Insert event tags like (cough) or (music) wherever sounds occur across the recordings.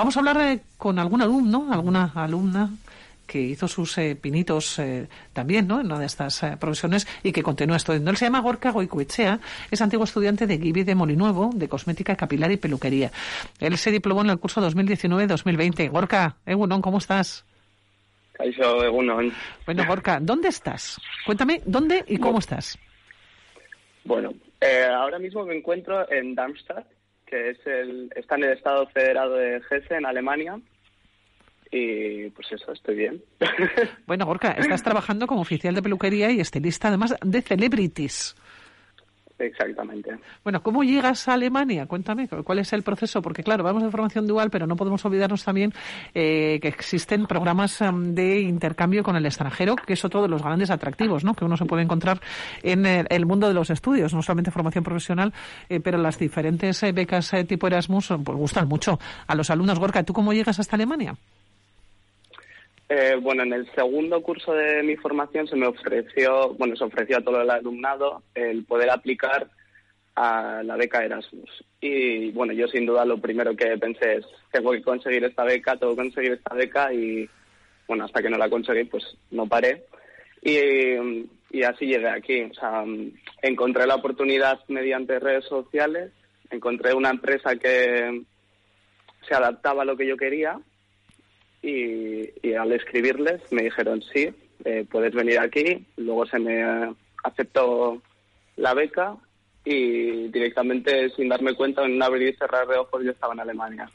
Vamos a hablar eh, con algún alumno, alguna alumna que hizo sus eh, pinitos eh, también ¿no? en una de estas profesiones y que continúa estudiando. Él se llama Gorka Goicoechea, es antiguo estudiante de Gibi de Molinuevo, de cosmética capilar y peluquería. Él se diplomó en el curso 2019-2020. Gorka, Egunon, ¿cómo estás? Bueno, Gorka, ¿dónde estás? Cuéntame, ¿dónde y cómo estás? Bueno, ahora mismo me encuentro en Darmstadt, que es el, está en el Estado Federado de Hesse, en Alemania. Y pues eso, estoy bien. (laughs) Bueno, Gorka, estás trabajando como oficial de peluquería y estilista, además de celebrities. Exactamente. Bueno, ¿cómo llegas a Alemania? Cuéntame, ¿cuál es el proceso? Porque claro, vamos de formación dual, pero no podemos olvidarnos también eh, que existen programas em, de intercambio con el extranjero, que es otro de los grandes atractivos, ¿no? Que uno se puede encontrar en el, mundo de los estudios, no solamente formación profesional, eh, pero las diferentes eh, becas tipo Erasmus pues gustan mucho a los alumnos. Gorka, ¿tú cómo llegas hasta Alemania? Eh, bueno, en el segundo curso de mi formación se me ofreció, bueno, se ofreció a todo el alumnado el poder aplicar a la beca Erasmus. Y bueno, yo sin duda lo primero que pensé es, tengo que conseguir esta beca, tengo que conseguir esta beca y bueno, hasta que no la conseguí, pues no paré. Y, y así llegué aquí. O sea, encontré la oportunidad mediante redes sociales, encontré una empresa que se adaptaba a lo que yo quería y, al escribirles me dijeron sí, eh, puedes venir aquí. Luego se me aceptó la beca y directamente, sin darme cuenta, en un abrir y cerrar de ojos, yo estaba en Alemania.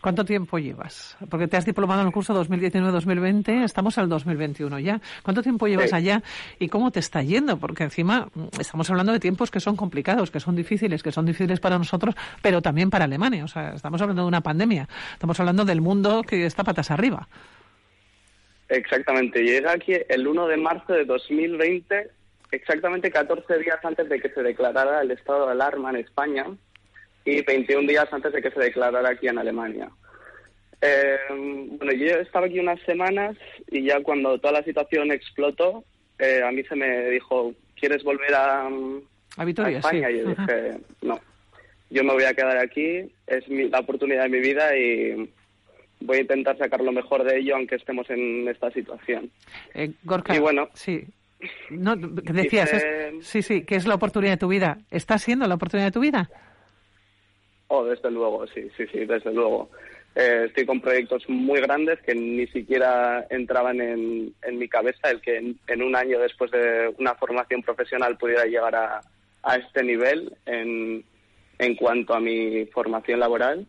¿Cuánto tiempo llevas? Porque te has diplomado en el curso 2019-2020, estamos al 2021 ya. ¿Cuánto tiempo llevas allá y cómo te está yendo? Porque encima mm, estamos hablando de tiempos que son complicados, que son difíciles, que son difíciles para nosotros, pero también para Alemania. O sea, estamos hablando de una pandemia, estamos hablando del mundo que está patas arriba. Exactamente. Llega aquí el 1 de marzo de 2020 exactamente 14 días antes de que se declarara el estado de alarma en España y 21 días antes de que se declarara aquí en Alemania. Eh, bueno, yo estaba aquí unas semanas y ya cuando toda la situación explotó, eh, a mí se me dijo, ¿quieres volver a, a, Vitoria, España? Y yo dije, no, yo me voy a quedar aquí, es la oportunidad de mi vida y voy a intentar sacar lo mejor de ello aunque estemos en esta situación. Eh, Gorka, y bueno, sí, no, (laughs) decías, sí, sí, que es la oportunidad de tu vida. ¿Está siendo la oportunidad de tu vida? Oh, desde luego, sí, sí, sí, desde luego. Eh, estoy con proyectos muy grandes que ni siquiera entraban en, en mi cabeza el que en, un año después de una formación profesional pudiera llegar a, a este nivel en, en cuanto a mi formación laboral.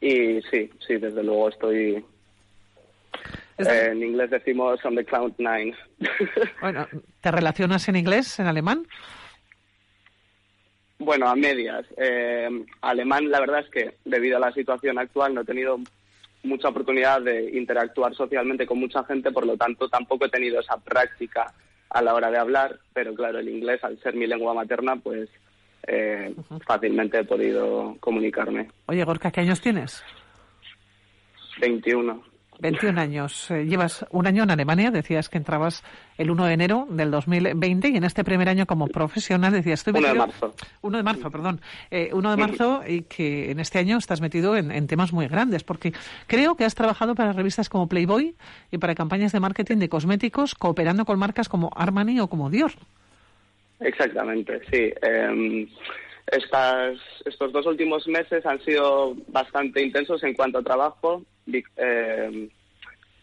Y sí, sí, desde luego estoy, eh, en inglés decimos on the cloud nine. (laughs) bueno, ¿te relacionas en inglés, en alemán? Bueno, a medias. Eh, alemán, la verdad es que debido a la situación actual no he tenido mucha oportunidad de interactuar socialmente con mucha gente, por lo tanto tampoco he tenido esa práctica a la hora de hablar, pero claro, el inglés, al ser mi lengua materna, pues eh, fácilmente he podido comunicarme. Oye, Gorka, ¿qué años tienes? 21. 21 años. Eh, llevas un año en Alemania, decías que entrabas el 1 de enero del 2020 y en este primer año como profesional decías... Estoy 1 de marzo. 1 de marzo, perdón. Eh, 1 de marzo y que en este año estás metido en, temas muy grandes porque creo que has trabajado para revistas como Playboy y para campañas de marketing de cosméticos cooperando con marcas como Armani o como Dior. Exactamente, sí. Em, estas, estos dos últimos meses han sido bastante intensos en cuanto a trabajo, eh,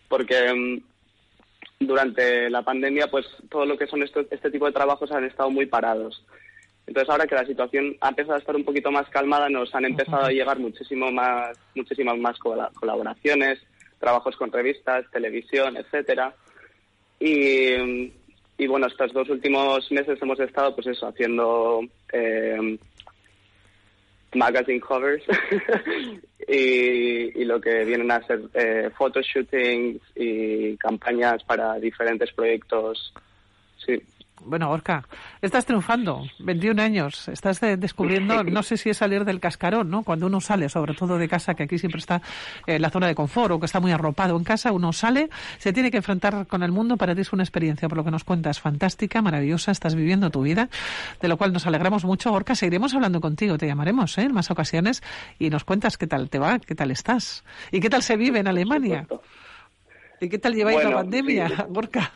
porque mm, durante la pandemia, pues todo lo que son este tipo de trabajos han estado muy parados. Entonces ahora que la situación ha empezado a estar un poquito más calmada, nos han empezado a llegar muchísimo más, muchísimas más colaboraciones, trabajos con revistas, televisión, etcétera. Y, y bueno, estos dos últimos meses hemos estado, pues eso, haciendo eh, magazine covers (laughs) y, lo que vienen a ser eh, photoshootings y campañas para diferentes proyectos. Sí. Bueno, Orca, estás triunfando, 21 años, estás descubriendo, (laughs) no sé si es salir del cascarón, ¿no? Cuando uno sale, sobre todo de casa, que aquí siempre está en la zona de confort o que está muy arropado en casa, uno sale, se tiene que enfrentar con el mundo, para ti es una experiencia, por lo que nos cuentas, fantástica, maravillosa, estás viviendo tu vida, de lo cual nos alegramos mucho. Orca, seguiremos hablando contigo, te llamaremos ¿eh? en más ocasiones y nos cuentas qué tal te va, qué tal estás y qué tal se vive en Alemania. ¿Y qué tal lleváis la pandemia, Orca?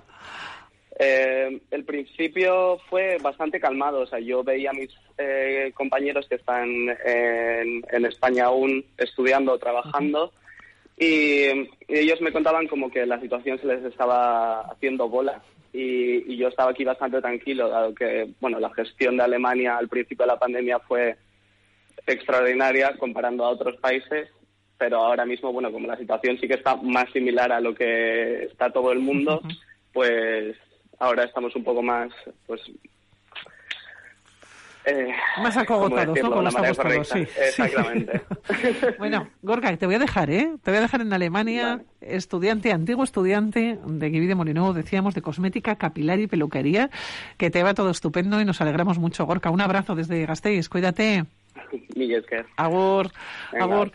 Eh, el principio fue bastante calmado. O sea, yo veía a mis eh, compañeros que están en, España aún estudiando, trabajando, y, ellos me contaban como que la situación se les estaba haciendo bola. Y, yo estaba aquí bastante tranquilo, dado que, bueno, la gestión de Alemania al principio de la pandemia fue extraordinaria comparando a otros países, pero ahora mismo, bueno, como la situación sí que está más similar a lo que está todo el mundo, pues ahora estamos un poco más, pues... Eh, más acogotados, ¿no? Estamos todos, sí. Exactamente. (laughs) bueno, Gorka, te voy a dejar, ¿eh? Te voy a dejar en Alemania, estudiante, antiguo estudiante de Guivi de Molinó, decíamos, de cosmética, capilar y peluquería, que te va todo estupendo y nos alegramos mucho, Gorka. Un abrazo desde Gasteiz, cuídate. (laughs) Miguel, Agur, agur.